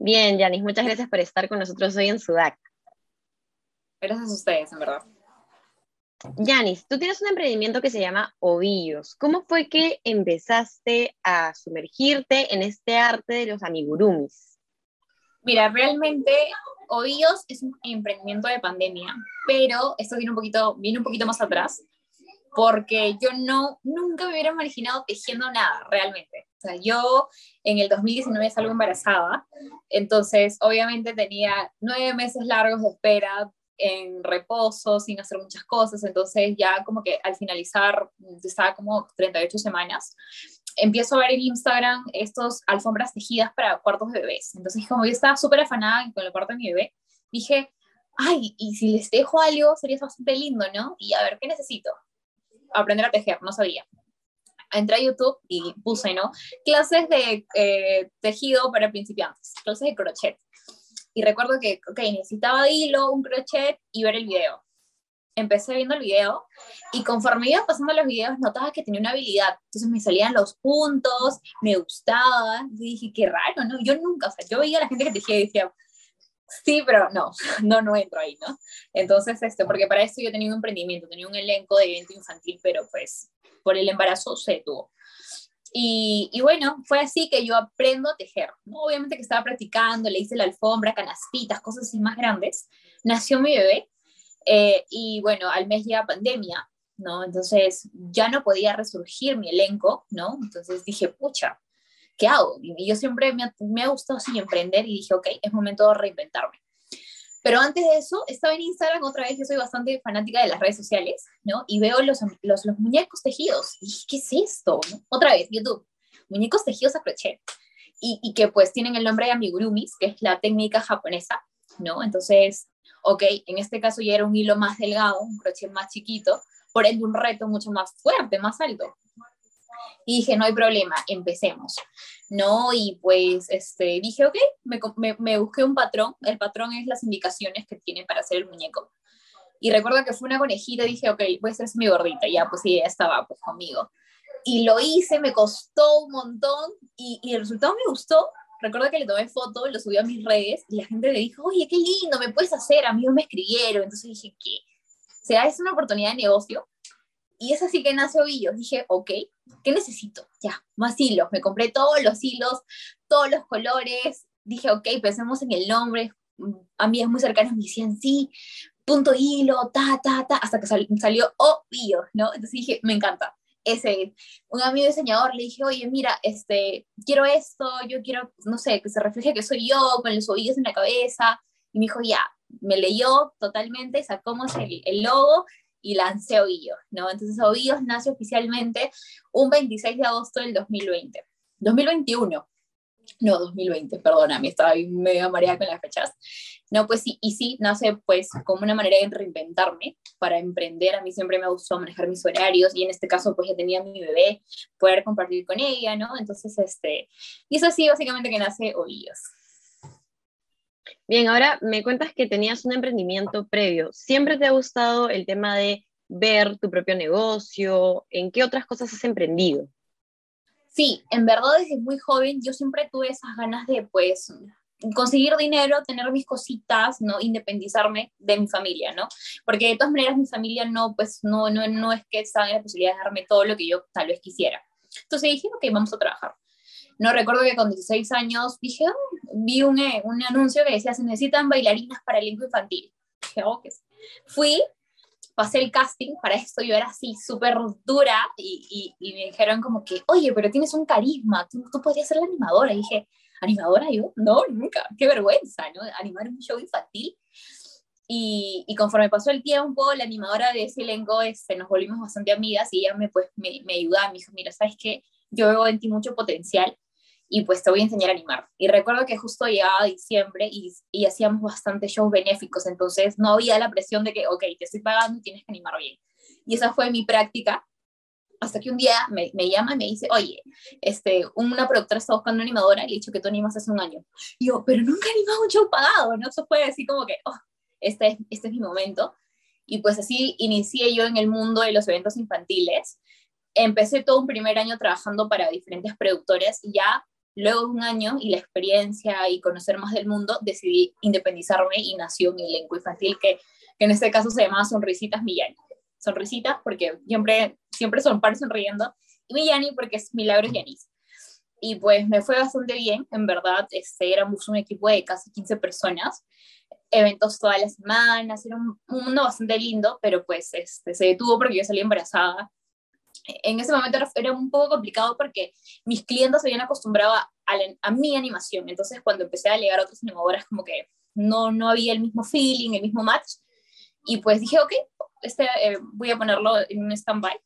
Bien, Yanis, muchas gracias por estar con nosotros hoy en Sudac. Gracias a ustedes, en verdad. Yanis, tú tienes un emprendimiento que se llama Ovillos. ¿Cómo fue que empezaste a sumergirte en este arte de los amigurumis? Mira, realmente Ovillos es un emprendimiento de pandemia, pero esto viene un poquito, viene un poquito más atrás, porque yo no, nunca me hubiera imaginado tejiendo nada, realmente. O sea, yo en el 2019 salgo embarazada, entonces obviamente tenía nueve meses largos de espera en reposo, sin hacer muchas cosas, entonces ya como que al finalizar, estaba como 38 semanas, empiezo a ver en Instagram estos alfombras tejidas para cuartos de bebés. Entonces como yo estaba súper afanada con el cuarto de mi bebé, dije, ay, y si les dejo algo sería bastante lindo, ¿no? Y a ver, ¿qué necesito? Aprender a tejer, no sabía. Entré a YouTube y puse, ¿no? Clases de eh, tejido para principiantes, clases de crochet. Y recuerdo que, ok, necesitaba hilo, un crochet y ver el video. Empecé viendo el video y conforme iba pasando los videos notaba que tenía una habilidad. Entonces me salían los puntos, me gustaba. Y dije, qué raro, ¿no? Yo nunca, o sea, yo veía a la gente que tejía y decía, sí, pero no, no, no entro ahí, ¿no? Entonces, esto, porque para esto yo tenía un emprendimiento, tenía un elenco de evento infantil, pero pues por el embarazo se tuvo. Y, y, bueno, fue así que yo aprendo a tejer. ¿no? Obviamente que estaba practicando, le hice la alfombra, canastitas, cosas así más grandes. Nació mi bebé eh, y bueno, al mes llega pandemia, ¿no? Entonces ya no podía resurgir mi elenco, ¿no? Entonces dije, pucha, ¿qué hago? Y yo siempre me, me ha gustado así emprender y dije, ok, es momento de reinventarme. Pero antes de eso, estaba en Instagram otra vez, yo soy bastante fanática de las redes sociales, ¿no? Y veo los, los, los muñecos tejidos. Y dije, ¿qué es esto? Otra vez, YouTube, muñecos tejidos a crochet. Y, y, que pues tienen el nombre de amigurumis, que es la técnica japonesa, ¿no? Entonces, ok, en este caso ya era un hilo más delgado, un crochet más chiquito, por ende un reto mucho más fuerte, más alto. Y dije, no hay problema, empecemos. ¿no? Y pues este, dije, ok, me, me, me, busqué un patrón. El patrón es las indicaciones que tiene para hacer el muñeco. Y recuerdo que fue una conejita, dije, ok, pues es mi gordita. Ya, pues sí, ella estaba pues conmigo. Y lo hice, me costó un montón y, el resultado me gustó. Recuerdo que le tomé foto, lo subí a mis redes y la gente le dijo, oye, qué lindo, me puedes hacer. Amigos me escribieron. Entonces dije, ¿qué? Sea, es una oportunidad de negocio y es así que nace Ovillos. Dije, ok, ¿qué necesito? Ya, más hilos. Me compré todos los hilos, todos los colores. Dije, ok, pensemos en el nombre. Amigas muy cercanas me decían, sí, punto hilo, ta, ta, ta, hasta que salió Ovillos, ¿no? Entonces dije, me encanta. Ese, un amigo diseñador le dije, oye, mira, este, quiero esto, yo quiero, no sé, que se refleje que soy yo, con los ovillos en la cabeza. Y me dijo, ya, me leyó totalmente, sacamos el, el logo y lancé Ovillos, ¿no? Entonces Ovillos nace oficialmente un 26 de agosto del 2020. 2021. No, 2020, perdóname, estaba medio mareada con las fechas. No, pues sí, y sí, nace pues como una manera de reinventarme para emprender. A mí siempre me gustado manejar mis horarios y en este caso pues ya tenía mi bebé, poder compartir con ella, ¿no? Entonces, este, y eso sí, básicamente que nace Ovillos. Bien, ahora me cuentas que tenías un emprendimiento previo. ¿Siempre te ha gustado el tema de ver tu propio negocio? ¿En qué otras cosas has emprendido? Sí, en verdad desde muy joven yo siempre tuve esas ganas de pues conseguir dinero, tener mis cositas, ¿no? Independizarme de mi familia, ¿no? Porque de todas maneras mi familia no, pues no, no, no es que estaba en la posibilidad de darme todo lo que yo tal vez quisiera. Entonces dije, ok, vamos a trabajar. No recuerdo que con 16 años dije, oh", vi un, eh, un, anuncio que decía, se necesitan bailarinas para el elenco infantil. Dije, oh, Fui, pasé el casting para esto, yo era así súper dura y, y, y, me dijeron como que, oye, pero tienes un carisma, tú, tú podrías ser la animadora. Y dije, ¿animadora yo? No, nunca, qué vergüenza, ¿no? Animar un show infantil. Y, y, conforme pasó el tiempo, la animadora de ese elenco este, nos volvimos bastante amigas y ella me, pues, me, me ayudaba, me dijo, mira, ¿sabes qué? Yo veo en ti mucho potencial y pues te voy a enseñar a animar. Y recuerdo que justo llegaba diciembre y, y hacíamos bastante shows benéficos, entonces no había la presión de que, ok, te estoy pagando y tienes que animar bien. Y esa fue mi práctica, hasta que un día me, me llama y me dice, oye, este, una productora está buscando una animadora y le he dicho que tú animas hace un año. Y yo, pero nunca he animado un show pagado, ¿no? Eso fue así como que, oh, este es, este es mi momento. Y pues así inicié yo en el mundo de los eventos infantiles. Empecé todo un primer año trabajando para diferentes productores y ya luego de un año y la experiencia y conocer más del mundo, decidí independizarme y nació mi elenco infantil, que, que en este caso se llama Sonrisitas Millani. Sonrisitas porque siempre, siempre son par sonriendo, y Millani porque es Milagros Yanis. Y pues me fue bastante bien, en verdad, este, éramos un equipo de casi 15 personas, eventos todas las semanas, era un, mundo bastante lindo, pero pues este, se detuvo porque yo salí embarazada. En ese momento era, un poco complicado porque mis clientes se habían acostumbrado a, a, mi animación, entonces cuando empecé a llegar a otras animadoras como que no, no había el mismo feeling, el mismo match, y pues dije, ok, este, eh, voy a ponerlo en un stand-by,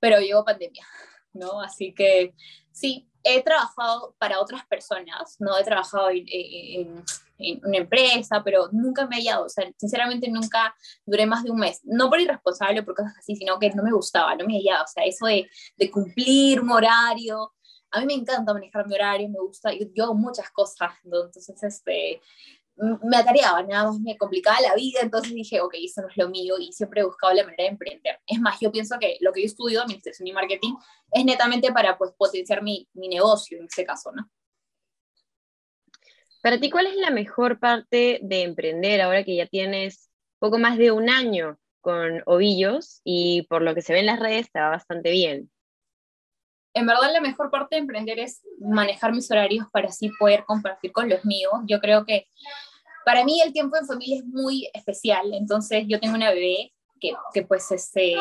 pero llegó pandemia, ¿no? Así que sí, he trabajado para otras personas, no he trabajado en, una empresa, pero nunca me he hallado, o sea, sinceramente nunca duré más de un mes, no por irresponsable, por cosas así, sino que no me gustaba, no me he hallado, o sea, eso de, cumplir un horario, a mí me encanta manejar mi horario, me gusta, yo, yo hago muchas cosas, entonces, este, me atareaba, nada más me complicaba la vida, entonces dije, ok, eso no es lo mío y siempre he buscado la manera de emprender. Es más, yo pienso que lo que yo estudio, administración y marketing, es netamente para pues potenciar mi, mi negocio en ese caso, ¿no? Para ti, ¿cuál es la mejor parte de emprender ahora que ya tienes poco más de un año con ovillos y por lo que se ve en las redes te va bastante bien? En verdad la mejor parte de emprender es manejar mis horarios para así poder compartir con los míos. Yo creo que para mí el tiempo en familia es muy especial, entonces yo tengo una bebé que, que pues este,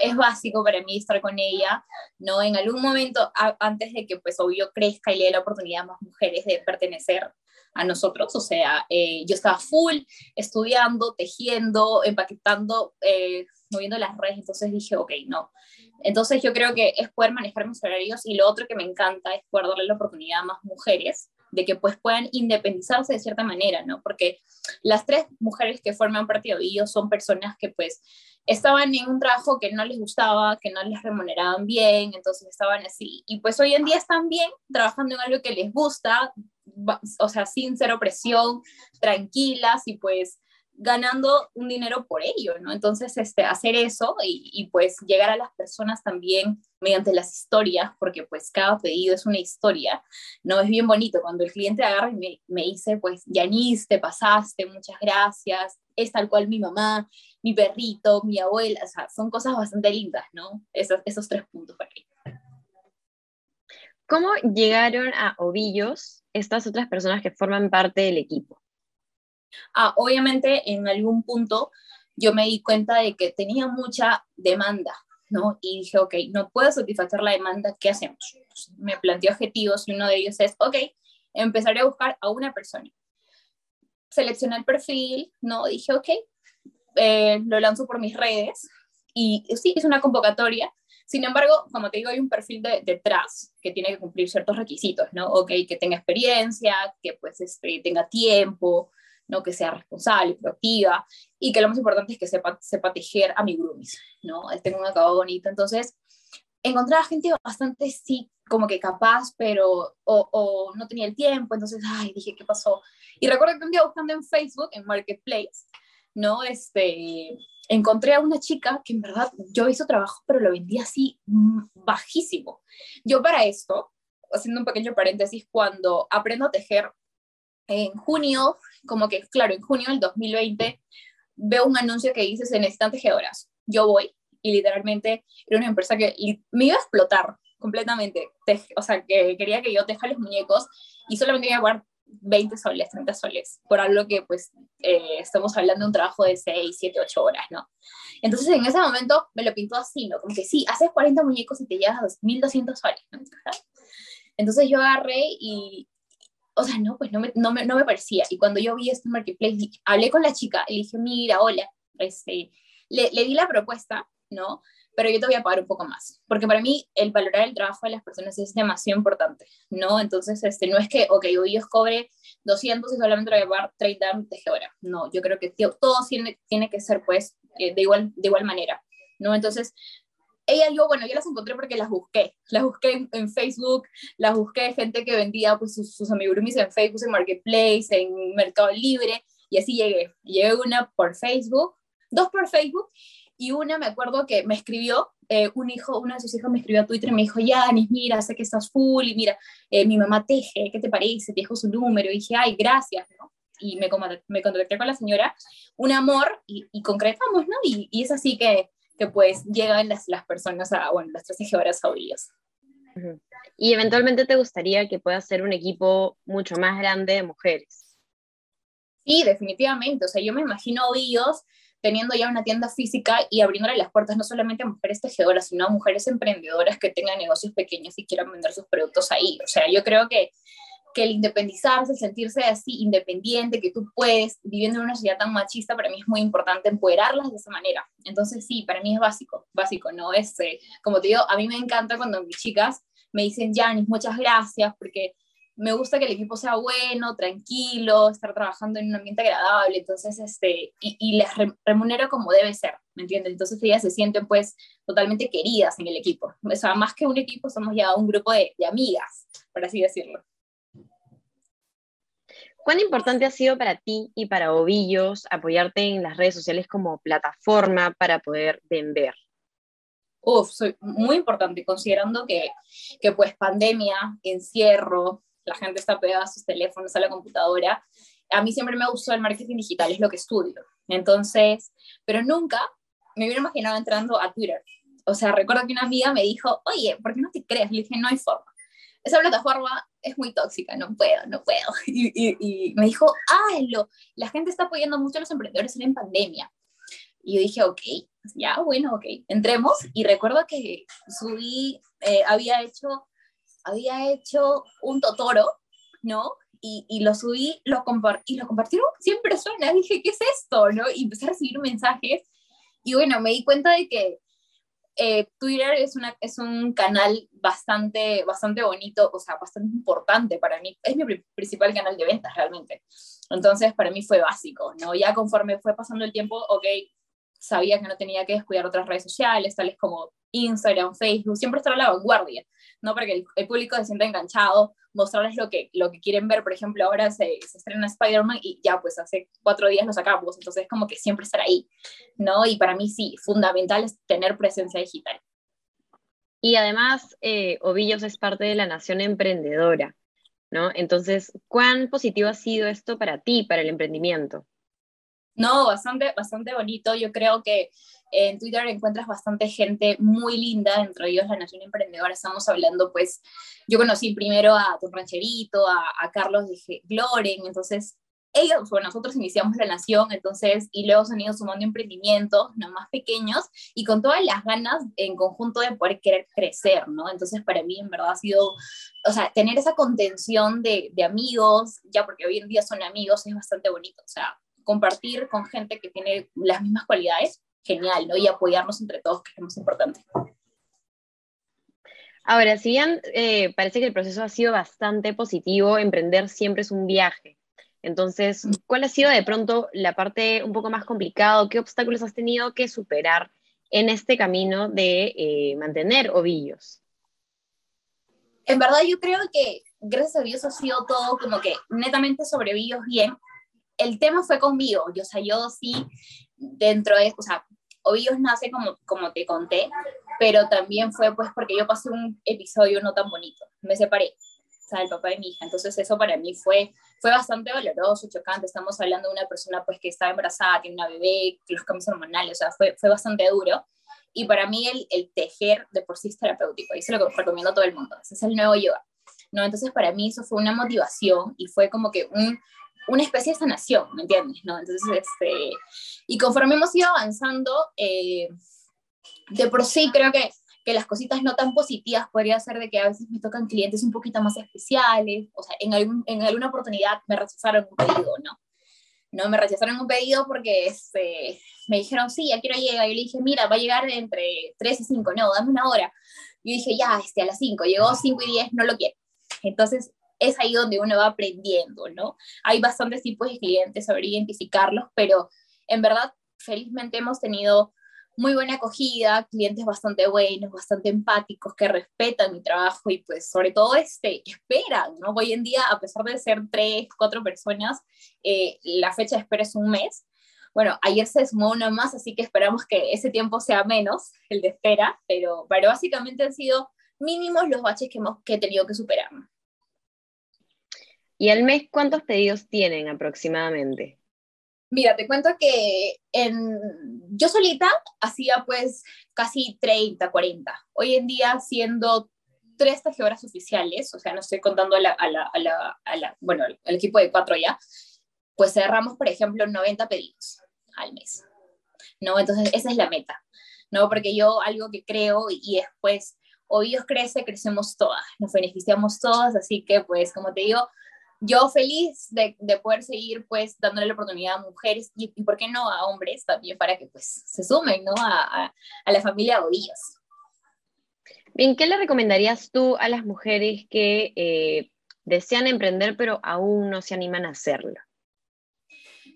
es básico para mí estar con ella, ¿no? En algún momento, antes de que pues obvio crezca y le dé la oportunidad a más mujeres de pertenecer a nosotros, o sea, eh, yo estaba full estudiando, tejiendo, empaquetando, eh, moviendo las redes, entonces dije, ok, no. Entonces yo creo que es poder manejar mis horarios y lo otro que me encanta es poder darle la oportunidad a más mujeres de que pues puedan independizarse de cierta manera, ¿no? Porque las tres mujeres que forman parte de ellos son personas que pues estaban en un trabajo que no les gustaba, que no les remuneraban bien, entonces estaban así. Y pues hoy en día están bien trabajando en algo que les gusta, o sea, sin cero presión, tranquilas y pues ganando un dinero por ello, ¿no? Entonces, este, hacer eso y, pues llegar a las personas también mediante las historias, porque pues cada pedido es una historia, ¿no? Es bien bonito cuando el cliente agarra y me, me dice, pues, Yanis, te pasaste, muchas gracias, es tal cual mi mamá, mi perrito, mi abuela, o sea, son cosas bastante lindas, ¿no? Esos, esos tres puntos para mí. ¿Cómo llegaron a Ovillos estas otras personas que forman parte del equipo? Ah, obviamente en algún punto yo me di cuenta de que tenía mucha demanda, ¿no? Y dije, ok, no puedo satisfacer la demanda, ¿qué hacemos? me planteé objetivos y uno de ellos es, ok, empezaré a buscar a una persona. Seleccioné el perfil, ¿no? Dije, ok, eh, lo lanzo por mis redes y sí, es una convocatoria. Sin embargo, como te digo, hay un perfil de, detrás que tiene que cumplir ciertos requisitos, ¿no? Ok, que tenga experiencia, que pues este, tenga tiempo, ¿no? que sea responsable, proactiva y que lo más importante es que sepa, sepa tejer amigurumis, ¿no? Tenga un acabado bonito. Entonces, encontraba gente bastante, sí, como que capaz, pero o, o, no tenía el tiempo, entonces, ay, dije, ¿qué pasó? Y recuerdo que un día buscando en Facebook, en Marketplace, ¿no? Este, encontré a una chica que en verdad yo hizo trabajo, pero lo vendía así mm, bajísimo. Yo para esto, haciendo un pequeño paréntesis, cuando aprendo a tejer en junio, como que, claro, en junio del 2020, veo un anuncio que dice, se necesitan tejedoras. Yo voy y literalmente era una empresa que me iba a explotar completamente. o sea, que quería que yo teja los muñecos y solamente iba a pagar 20 soles, 30 soles, por algo que pues eh, estamos hablando de un trabajo de 6, 7, 8 horas, ¿no? Entonces en ese momento me lo pintó así, ¿no? Como que sí, haces 40 muñecos y te llevas 2.200 soles, ¿no? Entonces yo agarré y, o sea, no, pues no me, no me, no me parecía. Y cuando yo vi este marketplace, hablé con la chica le dije, mira, hola, este, le, le di la propuesta, ¿no? Pero yo te voy a pagar un poco más, porque para mí el valorar el trabajo de las personas es demasiado importante, ¿no? Entonces, este, no es que, ok, hoy yo cobre 200 y solamente voy a pagar 30 tejedora, no, yo creo que todo tiene, tiene que ser, pues, eh, de, igual, de igual manera, ¿no? Entonces, ella yo, bueno, yo las encontré porque las busqué. Las busqué en, Facebook, las busqué gente que vendía pues, sus, sus amigurumis en Facebook, en Marketplace, en Mercado Libre, y así llegué. Llegué una por Facebook, dos por Facebook, y una me acuerdo que me escribió eh, un hijo, uno de sus hijos me escribió a Twitter y me dijo, Yanis, mira, sé que estás full y mira, eh, mi mamá teje, ¿qué te parece? Te dejo su número. Y dije, ay, gracias, ¿no? Y me, me contacté con la señora, un amor y, concretamos, ¿no? Y, y, es así que, que pues llegan las, las personas a, bueno, las tres tejedoras a orillos. Y eventualmente te gustaría que pueda ser un equipo mucho más grande de mujeres. Sí, definitivamente. O sea, yo me imagino ovillos teniendo ya una tienda física y abriéndole las puertas no solamente a mujeres tejedoras, sino a mujeres emprendedoras que tengan negocios pequeños y quieran vender sus productos ahí. O sea, yo creo que, que el independizarse, el sentirse así independiente, que tú puedes, viviendo en una sociedad tan machista, para mí es muy importante empoderarlas de esa manera. Entonces, sí, para mí es básico, básico, ¿no? Es, eh, como te digo, a mí me encanta cuando mis chicas me dicen, Janis, muchas gracias, porque me gusta que el equipo sea bueno, tranquilo, estar trabajando en un ambiente agradable, entonces, este, y, y les remunero como debe ser, ¿me entiendes? Entonces ellas se sienten pues totalmente queridas en el equipo. O sea, más que un equipo, somos ya un grupo de, de amigas, por así decirlo. ¿Cuán importante ha sido para ti y para Ovillos apoyarte en las redes sociales como plataforma para poder vender? Uf, soy muy importante, considerando que, que pues pandemia, encierro, la gente está pegada a sus teléfonos, a la computadora. A mí siempre me gustó el marketing digital, es lo que estudio. Entonces, pero nunca me hubiera imaginado entrando a Twitter. O sea, recuerdo que una amiga me dijo, oye, ¿por qué no te crees? Le dije, no hay forma. Esa plataforma es muy tóxica, no puedo, no puedo. Y, y, me dijo, lo la gente está apoyando mucho a los emprendedores en pandemia. Y yo dije, ok, ya, bueno, ok, entremos. Y recuerdo que subí, eh, había hecho había hecho un Totoro, ¿no? Y, y, lo subí, lo y lo compartieron 100 personas. Dije, ¿qué es esto? ¿no? Y empecé a recibir mensajes. Y bueno, me di cuenta de que eh, Twitter es, un canal bastante, bastante bonito, o sea, bastante importante para mí. Es mi principal canal de ventas realmente. Entonces, para mí fue básico, ¿no? Ya conforme fue pasando el tiempo, ok, sabía que no tenía que descuidar otras redes sociales, tales como Instagram, Facebook, siempre estar a la vanguardia. ¿no? Para que el, público se sienta enganchado, mostrarles lo que, lo que quieren ver. Por ejemplo, ahora se, se estrena Spider-Man y ya, pues hace cuatro días lo sacamos, entonces como que siempre estar ahí, ¿no? Y para mí sí, fundamental es tener presencia digital. Y además, eh, Ovillos es parte de la nación emprendedora, ¿no? Entonces, ¿cuán positivo ha sido esto para ti, para el emprendimiento? No, bastante, bastante bonito. Yo creo que en Twitter encuentras bastante gente muy linda, entre ellos la Nación Emprendedora. Estamos hablando, pues, yo conocí primero a Don Rancherito, a, Carlos de Gloren, entonces ellos, bueno, nosotros iniciamos la Nación, entonces, y luego se han ido sumando emprendimientos, no más pequeños, y con todas las ganas en conjunto de poder querer crecer, ¿no? Entonces, para mí, en verdad, ha sido, o sea, tener esa contención de, de amigos, ya porque hoy en día son amigos, es bastante bonito, o sea, compartir con gente que tiene las mismas cualidades, genial, ¿no? Y apoyarnos entre todos, que es lo más importante. Ahora, si bien eh, parece que el proceso ha sido bastante positivo, emprender siempre es un viaje. Entonces. ¿cuál ha sido de pronto la parte un poco más complicada? ¿Qué obstáculos has tenido que superar en este camino de eh, mantener ovillos? En verdad, yo creo que gracias a Dios ha sido todo como que netamente sobre ovillos bien, el tema fue conmigo, yo, o sea, yo sí, dentro de, o sea, Ovillos nace como, como te conté, pero también fue pues porque yo pasé un episodio no tan bonito, me separé, o sea, el papá de mi hija, entonces eso para mí fue, fue bastante doloroso, chocante, estamos hablando de una persona pues que estaba embarazada, tiene una bebé, los cambios hormonales, o sea, fue, fue bastante duro, y para mí el, el tejer de por sí es terapéutico, y eso lo recomiendo a todo el mundo, ese es el nuevo yoga, ¿no? Entonces para mí eso fue una motivación y fue como que un, una especie de sanación, ¿me entiendes? ¿no? Entonces, este, y conforme hemos ido avanzando, eh, de por sí creo que, que las cositas no tan positivas podría ser de que a veces me tocan clientes un poquito más especiales, o sea, en, algún, en alguna oportunidad me rechazaron un pedido, ¿no? No, me rechazaron un pedido porque este, me dijeron, sí, ya quiero llegar. Yo le dije, mira, va a llegar entre 3 y 5, no, dame una hora. Yo dije, ya, este, a las 5, llegó 5 y 10, no lo quiero. Entonces, es ahí donde uno va aprendiendo, ¿no? Hay bastantes tipos de clientes, saber identificarlos, pero en verdad, felizmente hemos tenido muy buena acogida, clientes bastante buenos, bastante empáticos, que respetan mi trabajo y pues sobre todo este, esperan, ¿no? Hoy en día, a pesar de ser tres, cuatro personas, eh, la fecha de espera es un mes. bueno, ayer se sumó una más, así que esperamos que ese tiempo sea menos, el de espera, pero, pero básicamente han sido mínimos los baches que, hemos, que he tenido que superar. ¿Y al mes cuántos pedidos tienen aproximadamente? Mira, te cuento que en, yo solita hacía pues casi 30, 40. Hoy en día siendo tres tajedoras oficiales, o sea, no estoy contando a la, bueno, el equipo de cuatro ya, pues cerramos, por ejemplo, 90 pedidos al mes. ¿No? Entonces, esa es la meta, ¿no? Porque yo algo que creo y después, Oídos crece, crecemos todas, nos beneficiamos todas, así que, pues, como te digo, yo feliz de, de, poder seguir pues dándole la oportunidad a mujeres y, y, por qué no a hombres también para que pues se sumen ¿no? a, a, a la familia Ovillos. Bien, ¿qué le recomendarías tú a las mujeres que eh, desean emprender pero aún no se animan a hacerlo?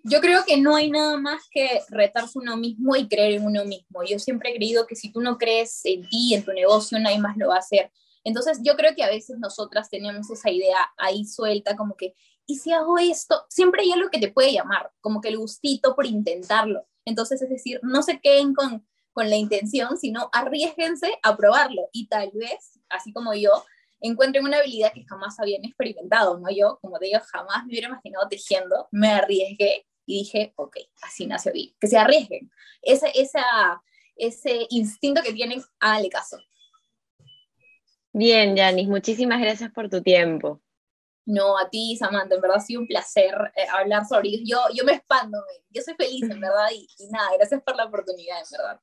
Yo creo que no hay nada más que retarse uno mismo y creer en uno mismo. Yo siempre he creído que si tú no crees en ti, en tu negocio, nadie más lo va a hacer. Entonces, yo creo que a veces nosotras tenemos esa idea ahí suelta, como que, ¿y si hago esto? Siempre hay algo que te puede llamar, como que el gustito por intentarlo. Entonces, es decir, no se queden con, con la intención, sino arriesguense a probarlo y tal vez, así como yo, encuentren una habilidad que jamás habían experimentado, ¿no? Yo, como te digo, jamás me hubiera imaginado tejiendo, me arriesgué y dije, ok, así nació Vi, que se arriesguen. Ese, esa, ese instinto que tienen, háganle caso. Bien, Yanis, muchísimas gracias por tu tiempo. No, a ti, Samantha, en verdad ha sido un placer eh, hablar sobre ellos. Yo, yo me expando, yo soy feliz, en verdad, y, y nada, gracias por la oportunidad, en verdad.